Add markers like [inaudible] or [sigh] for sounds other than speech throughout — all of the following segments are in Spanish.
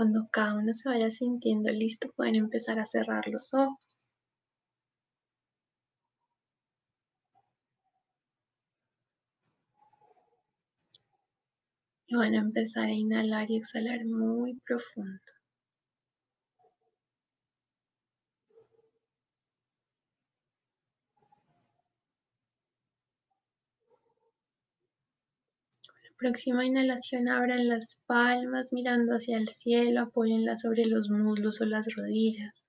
Cuando cada uno se vaya sintiendo listo, pueden empezar a cerrar los ojos. Y van a empezar a inhalar y exhalar muy profundo. Próxima inhalación, abran las palmas mirando hacia el cielo, apóyenlas sobre los muslos o las rodillas.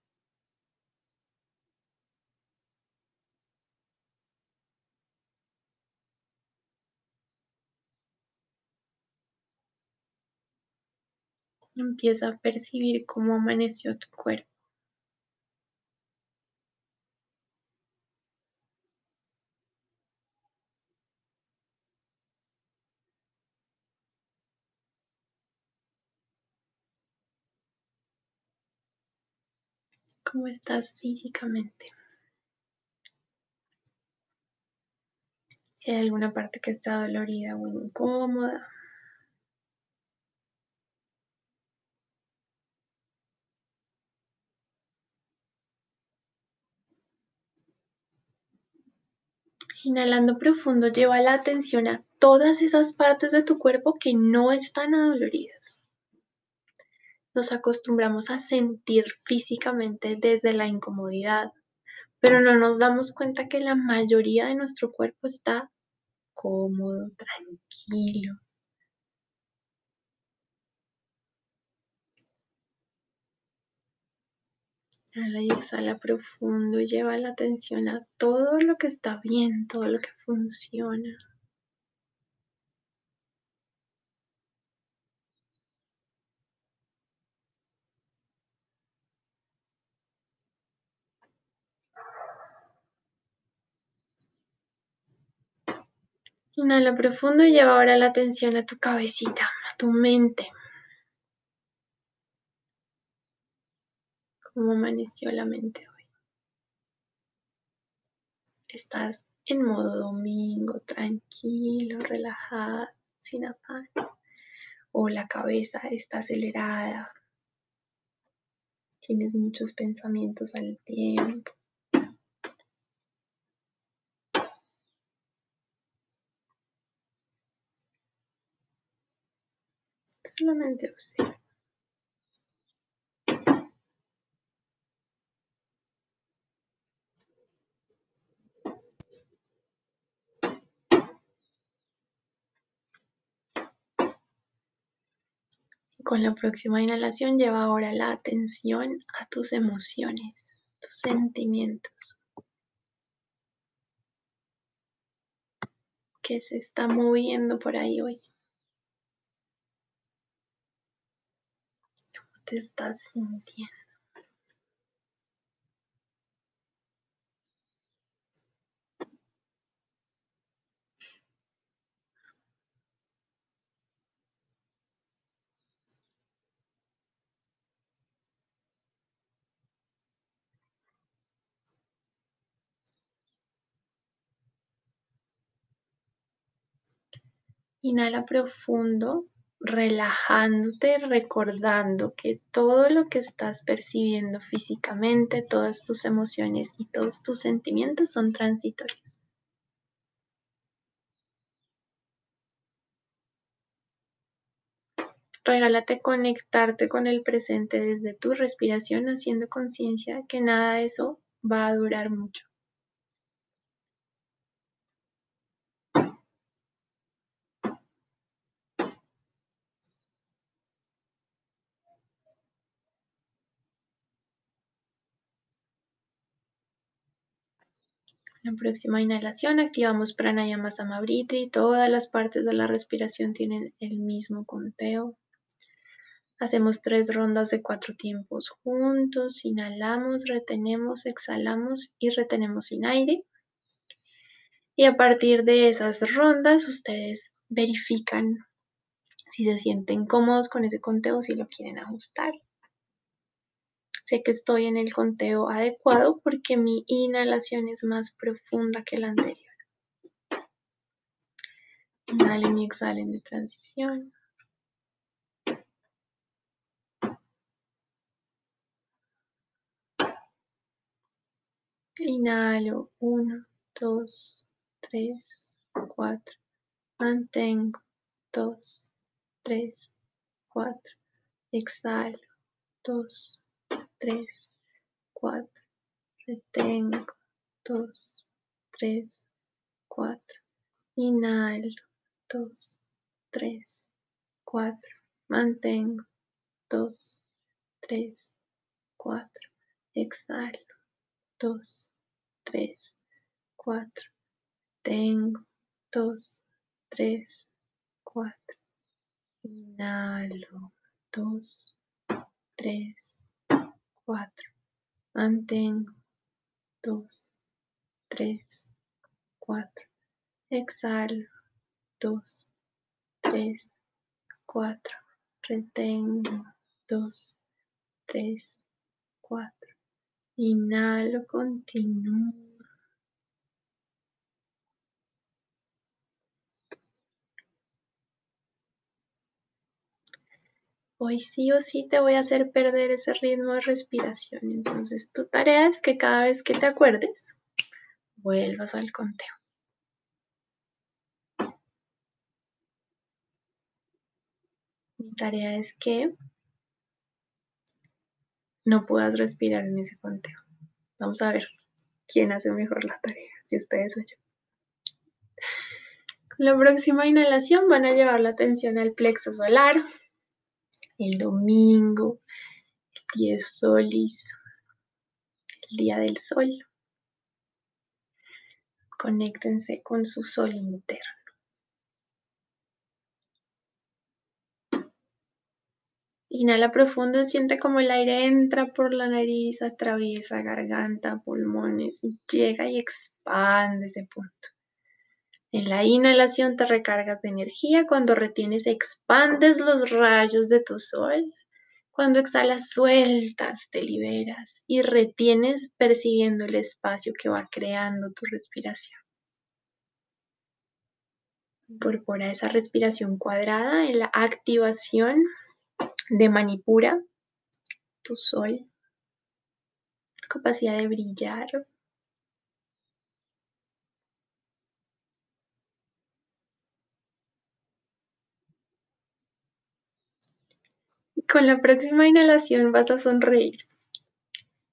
Empieza a percibir cómo amaneció tu cuerpo. Cómo estás físicamente. Si hay alguna parte que está dolorida o incómoda. Inhalando profundo, lleva la atención a todas esas partes de tu cuerpo que no están adoloridas nos acostumbramos a sentir físicamente desde la incomodidad, pero no nos damos cuenta que la mayoría de nuestro cuerpo está cómodo, tranquilo. Inhala y exhala profundo lleva la atención a todo lo que está bien, todo lo que funciona. Inhala profundo y lleva ahora la atención a tu cabecita, a tu mente. ¿Cómo amaneció la mente hoy? Estás en modo domingo, tranquilo, relajado, sin afán. O la cabeza está acelerada. Tienes muchos pensamientos al tiempo. Solamente usted. Con la próxima inhalación lleva ahora la atención a tus emociones, tus sentimientos. ¿Qué se está moviendo por ahí hoy? Te estás sintiendo. Inhala profundo relajándote, recordando que todo lo que estás percibiendo físicamente, todas tus emociones y todos tus sentimientos son transitorios. Regálate conectarte con el presente desde tu respiración, haciendo conciencia que nada de eso va a durar mucho. La próxima inhalación activamos Pranayama Samabritri. Todas las partes de la respiración tienen el mismo conteo. Hacemos tres rondas de cuatro tiempos juntos. Inhalamos, retenemos, exhalamos y retenemos sin aire. Y a partir de esas rondas ustedes verifican si se sienten cómodos con ese conteo, si lo quieren ajustar sé que estoy en el conteo adecuado porque mi inhalación es más profunda que la anterior. Inhalen y exhalen de transición. Inhalo 1, 2, 3, 4. Mantengo 2, 3, 4. Exhalo 2, 3 tres, cuatro. Retengo. Dos, tres, cuatro. Inhalo. Dos, tres, cuatro. Mantengo. Dos, tres, cuatro. Exhalo. Dos, tres, cuatro. Tengo. Dos, tres, cuatro. Inhalo. Dos, tres, cuatro. Mantengo. Dos, tres, cuatro. Exhalo. Dos, tres, cuatro. Retengo. Dos, tres, cuatro. Inhalo, continúo. Hoy sí o sí te voy a hacer perder ese ritmo de respiración. Entonces tu tarea es que cada vez que te acuerdes, vuelvas al conteo. Mi tarea es que no puedas respirar en ese conteo. Vamos a ver quién hace mejor la tarea, si ustedes o yo. Con la próxima inhalación van a llevar la atención al plexo solar, el domingo, el 10 solis, el día del sol. Conéctense con su sol interno. Inhala profundo, siente como el aire entra por la nariz, atraviesa garganta, pulmones y llega y expande ese punto. En la inhalación te recargas de energía, cuando retienes expandes los rayos de tu sol. Cuando exhalas sueltas, te liberas y retienes percibiendo el espacio que va creando tu respiración. Incorpora esa respiración cuadrada en la activación de Manipura, tu sol, capacidad de brillar, Con la próxima inhalación vas a sonreír.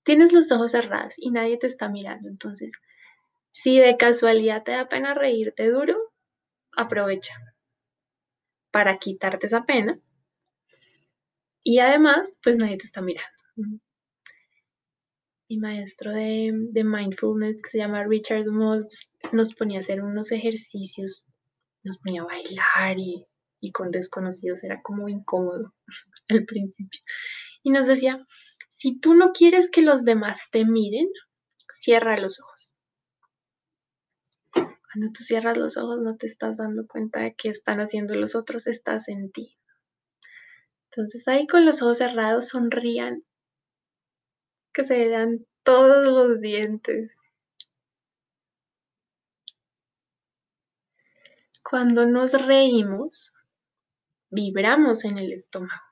Tienes los ojos cerrados y nadie te está mirando, entonces, si de casualidad te da pena reírte duro, aprovecha para quitarte esa pena. Y además, pues nadie te está mirando. Mi maestro de, mindfulness, que se llama Richard Moss, nos ponía a hacer unos ejercicios, nos ponía a bailar y y con desconocidos era como incómodo [laughs] al principio. Y nos decía, si tú no quieres que los demás te miren, cierra los ojos. Cuando tú cierras los ojos no te estás dando cuenta de qué están haciendo los otros, estás en ti. Entonces ahí con los ojos cerrados sonrían, que se vean todos los dientes. Cuando nos reímos, vibramos en el estómago.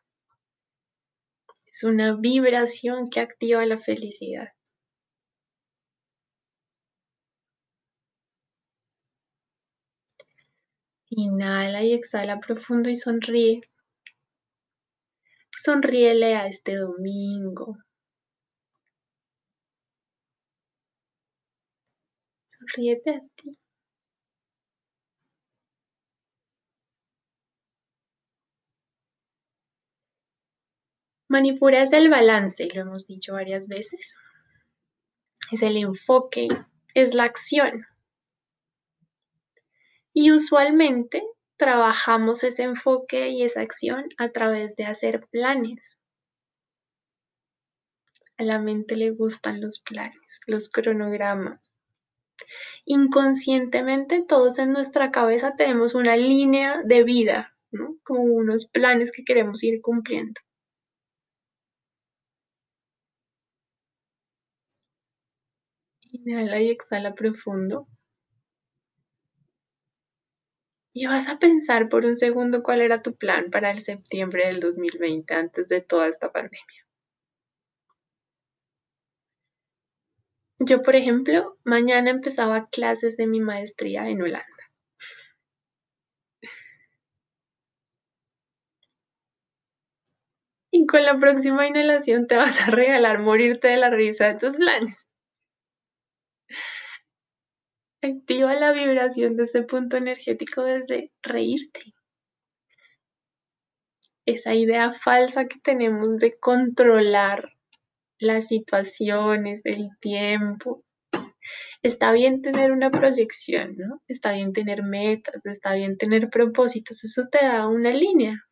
Es una vibración que activa la felicidad. Inhala y exhala profundo y sonríe. Sonríele a este domingo. Sonríete a ti. Manipura es el balance, lo hemos dicho varias veces. Es el enfoque, es la acción. Y usualmente trabajamos ese enfoque y esa acción a través de hacer planes. A la mente le gustan los planes, los cronogramas. Inconscientemente todos en nuestra cabeza tenemos una línea de vida, como unos planes que queremos ir cumpliendo. Inhala y exhala profundo. Y vas a pensar por un segundo cuál era tu plan para el septiembre del 2020 antes de toda esta pandemia. Yo, por ejemplo, mañana empezaba clases de mi maestría en Holanda. Y con la próxima inhalación te vas a regalar morirte de la risa de tus planes. Activa la vibración de ese punto energético desde reírte. Esa idea falsa que tenemos de controlar las situaciones, el tiempo. Está bien tener una proyección, ¿no? Está bien tener metas, está bien tener propósitos, eso te da una línea.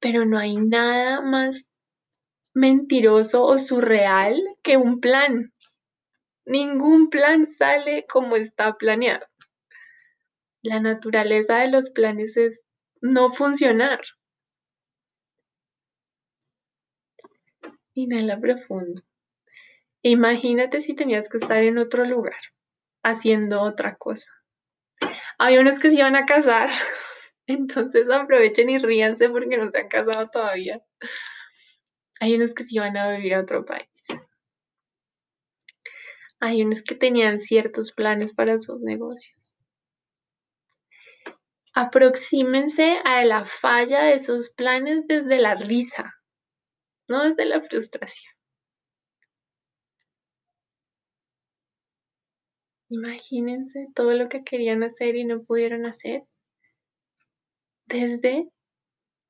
Pero no hay nada más mentiroso o surreal que un plan. Ningún plan sale como está planeado. La naturaleza de los planes es no funcionar. Inhala profundo. Imagínate si tenías que estar en otro lugar, haciendo otra cosa. Hay unos que se iban a casar, [laughs] entonces aprovechen y ríanse porque no se han casado todavía. Hay unos que se iban a vivir a otro país. Hay unos que tenían ciertos planes para sus negocios. Aproxímense a la falla de esos planes desde la risa, no desde la frustración. Imagínense todo lo que querían hacer y no pudieron hacer desde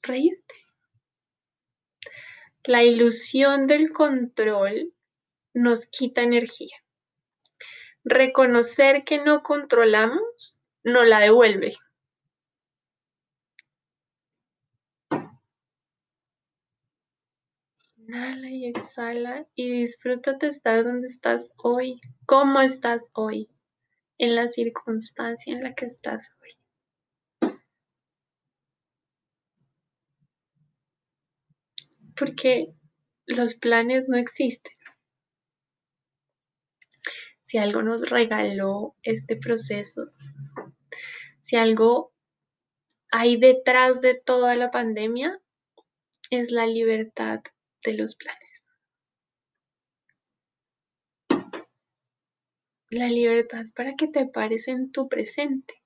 reírte. La ilusión del control nos quita energía. Reconocer que no controlamos no la devuelve. Inhala y exhala y disfrútate estar donde estás hoy, cómo estás hoy, en la circunstancia en la que estás hoy. Porque los planes no existen. Si algo nos regaló este proceso, si algo hay detrás de toda la pandemia, es la libertad de los planes. La libertad para que te pares en tu presente.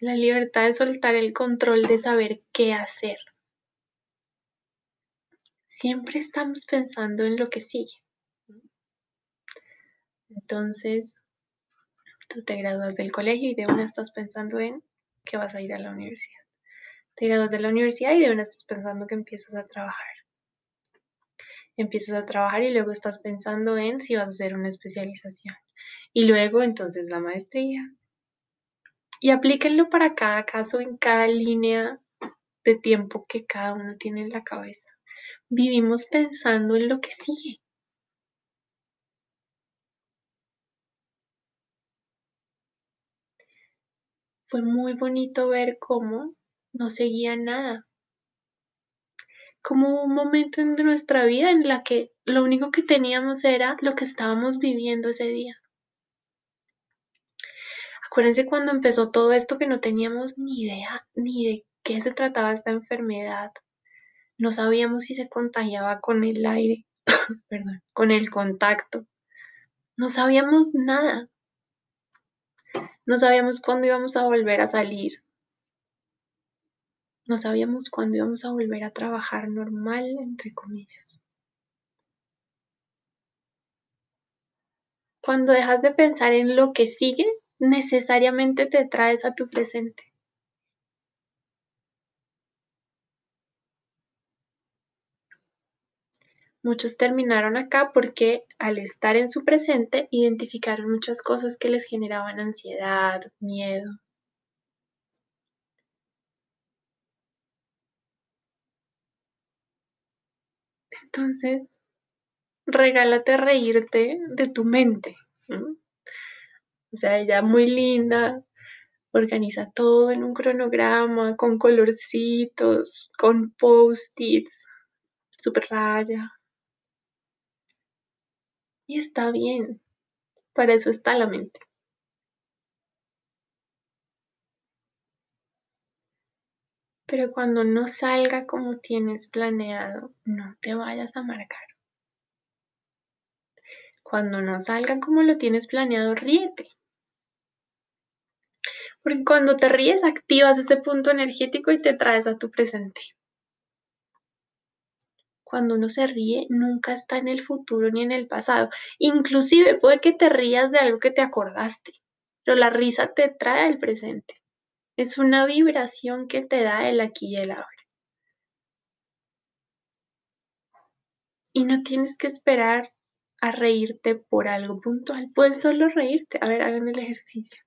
La libertad de soltar el control de saber qué hacer. Siempre estamos pensando en lo que sigue. Entonces, tú te gradúas del colegio y de una estás pensando en que vas a ir a la universidad te gradúas de la universidad y de una estás pensando que empiezas a trabajar. Empiezas a trabajar y luego estás pensando en si vas a hacer una especialización. Y luego entonces la maestría. Y aplíquenlo para cada caso en cada línea de tiempo que cada uno tiene en la cabeza. Vivimos pensando en lo que sigue. Fue muy bonito ver cómo no seguía nada. Como un momento en nuestra vida en la que lo único que teníamos era lo que estábamos viviendo ese día. Acuérdense cuando empezó todo esto que no teníamos ni idea ni de qué se trataba esta enfermedad. No sabíamos si se contagiaba con el aire, [coughs] perdón, con el contacto. No sabíamos nada. No sabíamos cuándo íbamos a volver a salir. No sabíamos cuándo íbamos a volver a trabajar normal, entre comillas. Cuando dejas de pensar en lo que sigue, necesariamente te traes a tu presente. Muchos terminaron acá porque al estar en su presente identificaron muchas cosas que les generaban ansiedad, miedo. Entonces, regálate reírte de tu mente. O sea, ella muy linda, organiza todo en un cronograma, con colorcitos, con post-its, raya. Y está bien, para eso está la mente. Pero cuando no salga como tienes planeado, no te vayas a marcar. Cuando no salga como lo tienes planeado, ríete. Porque cuando te ríes, activas ese punto energético y te traes a tu presente. Cuando uno se ríe, nunca está en el futuro ni en el pasado. Inclusive puede que te rías de algo que te acordaste, pero la risa te trae al presente. Es una vibración que te da el aquí y el ahora. Y no tienes que esperar a reírte por algo puntual. Puedes solo reírte. A ver, hagan el ejercicio.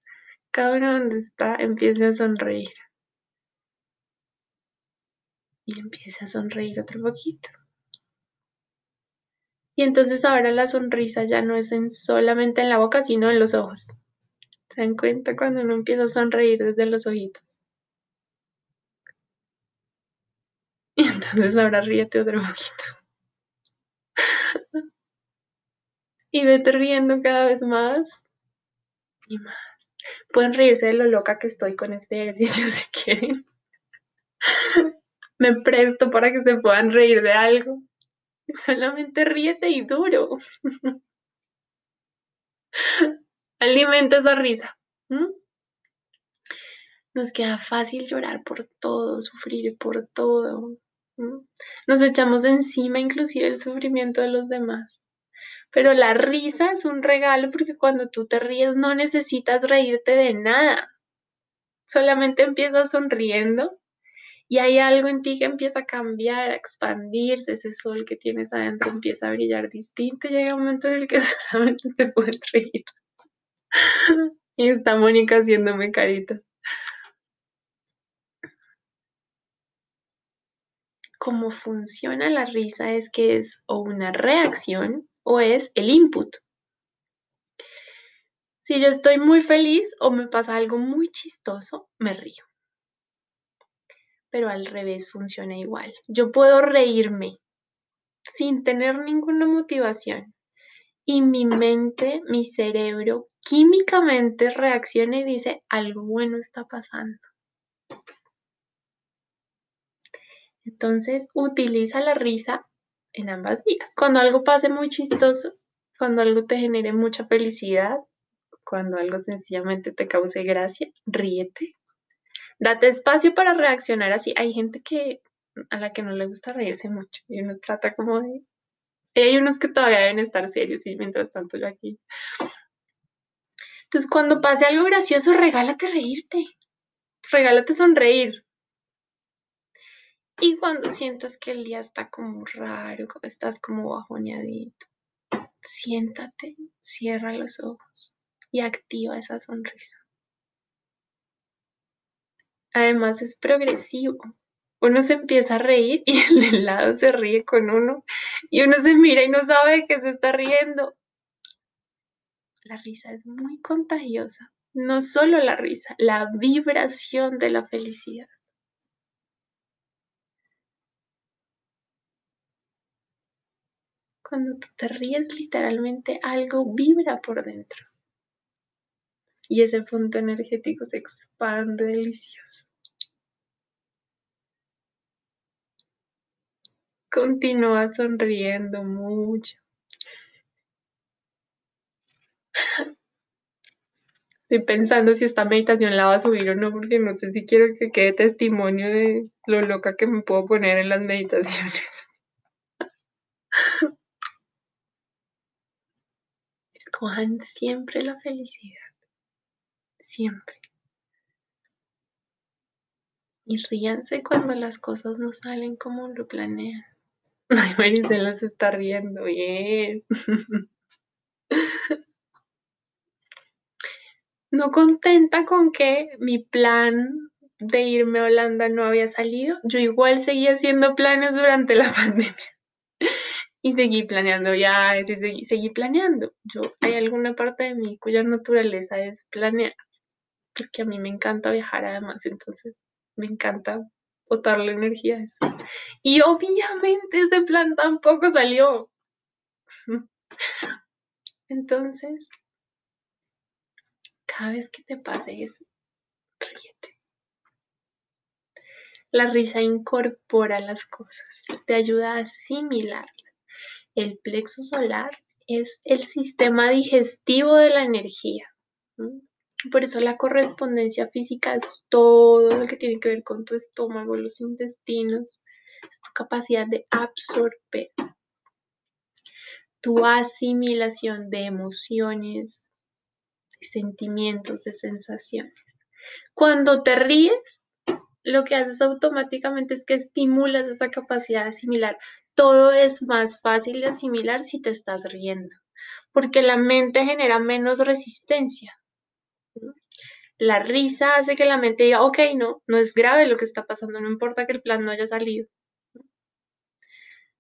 Cada uno donde está empieza a sonreír. Y empieza a sonreír otro poquito. Y entonces ahora la sonrisa ya no es en solamente en la boca, sino en los ojos. ¿Se dan cuenta cuando uno empieza a sonreír desde los ojitos? [laughs] Y entonces ahora ríete otro poquito. [laughs] Y vete riendo cada vez más y más. Pueden reírse de lo loca que estoy con este ejercicio [laughs] si quieren. Me presto para que se puedan reír de algo. [laughs] Solamente ríete y duro. [laughs] Alimenta esa risa. Nos queda fácil llorar por todo, sufrir por todo. Nos echamos encima inclusive el sufrimiento de los demás. Pero la risa es un regalo porque cuando tú te ríes no necesitas reírte de nada. Solamente empiezas sonriendo y hay algo en ti que empieza a cambiar, a expandirse, ese sol que tienes adentro empieza a brillar distinto y llega un momento en el que [laughs] solamente te puedes reír. [laughs] y está Mónica haciéndome caritas. Cómo funciona la risa es que es o una reacción o es el input. Si yo estoy muy feliz o me pasa algo muy chistoso, me río pero al revés funciona igual. Yo puedo reírme sin tener ninguna motivación y mi mente, mi cerebro químicamente reacciona y dice, algo bueno está pasando. Entonces, utiliza la risa en ambas vías. Cuando algo pase muy chistoso, cuando algo te genere mucha felicidad, cuando algo sencillamente te cause gracia, ríete date espacio para reaccionar así. Hay gente que a la que no le gusta reírse mucho y uno trata como de... Hay unos que todavía deben estar serios y mientras tanto yo aquí. Entonces, cuando pase algo gracioso, regálate reírte. Regálate sonreír. Y cuando sientas que el día está como raro, estás como bajoneadito, siéntate, cierra los ojos y activa esa sonrisa. Además es progresivo. Uno se empieza a reír [laughs] y el del lado se ríe con uno y uno se mira y no sabe de qué se está riendo. La risa es muy contagiosa. No solo la risa, la vibración de la felicidad. Cuando tú te ríes, literalmente algo vibra por dentro y ese punto energético se expande delicioso. Continúa sonriendo mucho. Estoy pensando si esta meditación la va a subir o no, porque no sé si quiero que quede testimonio de lo loca que me puedo poner en las meditaciones. [laughs] Escojan siempre la felicidad siempre. Y ríanse cuando las cosas no salen como lo planean. [laughs] Ay, Maricela se está riendo bien. [laughs] No contenta con que mi plan de irme a Holanda no había salido, yo igual seguí haciendo planes durante la [laughs] pandemia. Y seguí planeando ya, seguí, seguí planeando. Yo, hay alguna parte de mí cuya naturaleza es planear porque a mí me encanta viajar además, entonces me encanta botarle energía a eso. Y obviamente ese plan tampoco salió. [laughs] Entonces, cada vez que te pase eso, ríete. La risa incorpora las cosas, te ayuda a asimilar. El plexo solar es el sistema digestivo de la energía. Por eso la correspondencia física es todo lo que tiene que ver con tu estómago, los intestinos, es tu capacidad de absorber, tu asimilación de emociones, de sentimientos, de sensaciones. Cuando te ríes, lo que haces automáticamente es que estimulas esa capacidad de asimilar. Todo es más fácil de asimilar si te estás riendo, porque la mente genera menos resistencia. La risa hace que la mente diga, ok, no, no es grave lo que está pasando, no importa que el plan no haya salido.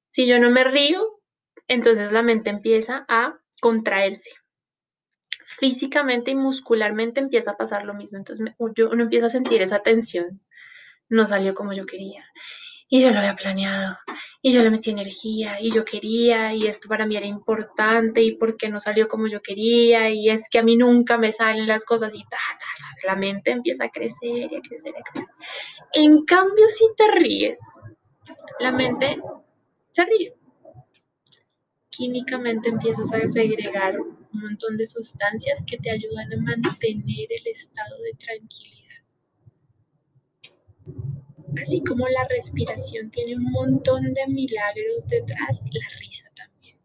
Si yo no me río, entonces la mente empieza a contraerse. Físicamente y muscularmente empieza a pasar lo mismo. Entonces yo, uno empieza a sentir esa tensión. No salió como yo quería y yo lo había planeado y yo le metí energía y yo quería y esto para mí era importante y porque no salió como yo quería y es que a mí nunca me salen las cosas y la mente empieza a crecer y a crecer y a crecer. En cambio, si te ríes, la mente se ríe. Químicamente empiezas a segregar un montón de sustancias que te ayudan a mantener el estado de tranquilidad Así como la respiración tiene un montón de milagros detrás, la risa también.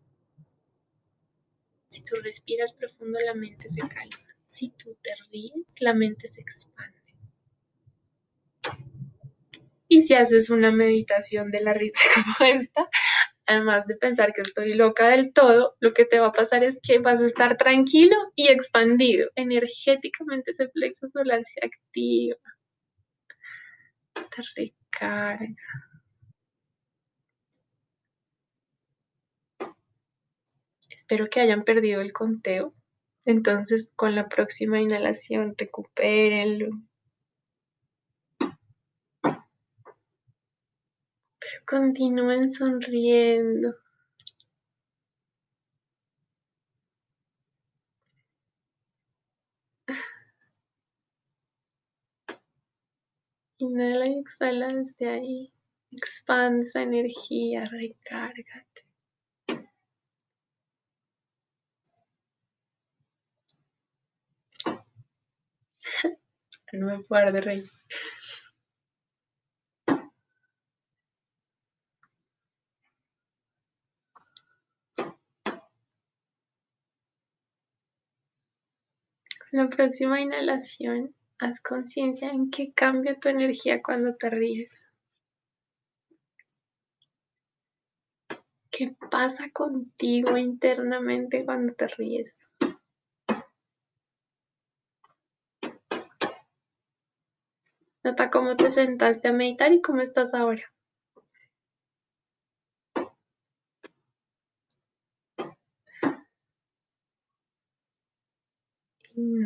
Si tú respiras profundo, la mente se calma. Si tú te ríes, la mente se expande. Y si haces una meditación de la risa [laughs] como esta, además de pensar que estoy loca del todo, lo que te va a pasar es que vas a estar tranquilo y expandido. Energéticamente ese plexo solar se activa te recarga. Espero que hayan perdido el conteo. Entonces, con la próxima inhalación, recupérenlo. Pero continúen sonriendo. Inhala y exhala desde ahí. Expande esa energía, recárgate. [laughs] No me puedo de reír. Con la próxima inhalación Haz conciencia en qué cambia tu energía cuando te ríes. ¿Qué pasa contigo internamente cuando te ríes? Nota cómo te sentaste a meditar y cómo estás ahora.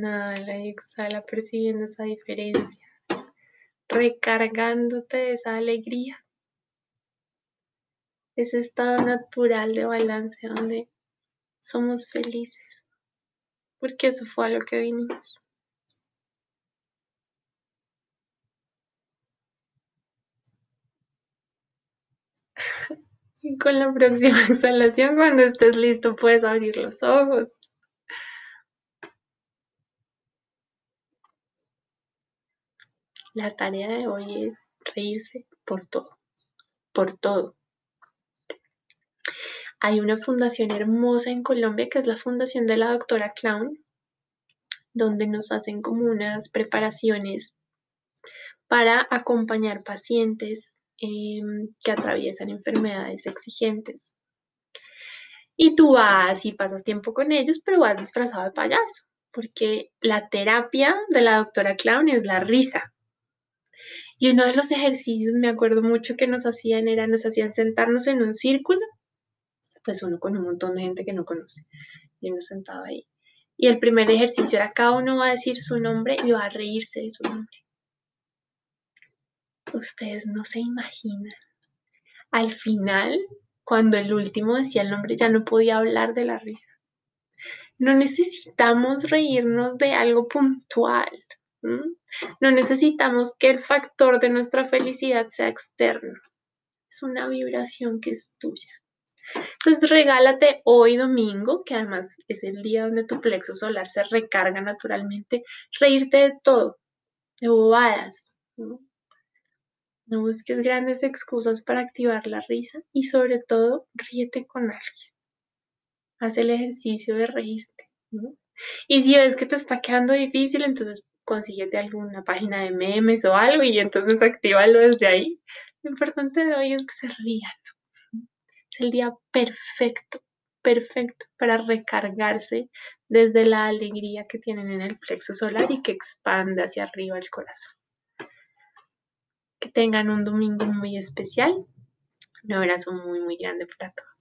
Inhala y exhala percibiendo esa diferencia, recargándote de esa alegría, ese estado natural de balance donde somos felices, porque eso fue a lo que vinimos. [laughs] Y con la próxima [laughs] exhalación, cuando estés listo, puedes abrir los ojos. La tarea de hoy es reírse por todo, por todo. Hay una fundación hermosa en Colombia que es la fundación de la doctora Clown, donde nos hacen como unas preparaciones para acompañar pacientes em, que atraviesan enfermedades exigentes. Y tú vas y pasas tiempo con ellos, pero vas disfrazado de payaso, porque la terapia de la doctora Clown es la risa. Y uno de los ejercicios, me acuerdo mucho que nos hacían, era, nos hacían sentarnos en un círculo, pues uno con un montón de gente que no conoce, y uno sentado ahí. Y el primer ejercicio era cada uno va a decir su nombre y va a reírse de su nombre. Ustedes no se imaginan. Al final, cuando el último decía el nombre, ya no podía hablar de la risa. No necesitamos reírnos de algo puntual No necesitamos que el factor de nuestra felicidad sea externo. Es una vibración que es tuya. Entonces regálate hoy domingo, que además es el día donde tu plexo solar se recarga naturalmente, reírte de todo, de bobadas. ¿no? busques grandes excusas para activar la risa y sobre todo ríete con alguien. Haz el ejercicio de reírte. Y si ves que te está quedando difícil, entonces consíguete alguna página de memes o algo y entonces actívalo desde ahí. Lo importante de hoy es que se rían. Es el día perfecto, perfecto para recargarse desde la alegría que tienen en el plexo solar y que expande hacia arriba el corazón. Que tengan un domingo muy especial. Un abrazo muy, muy grande para todos.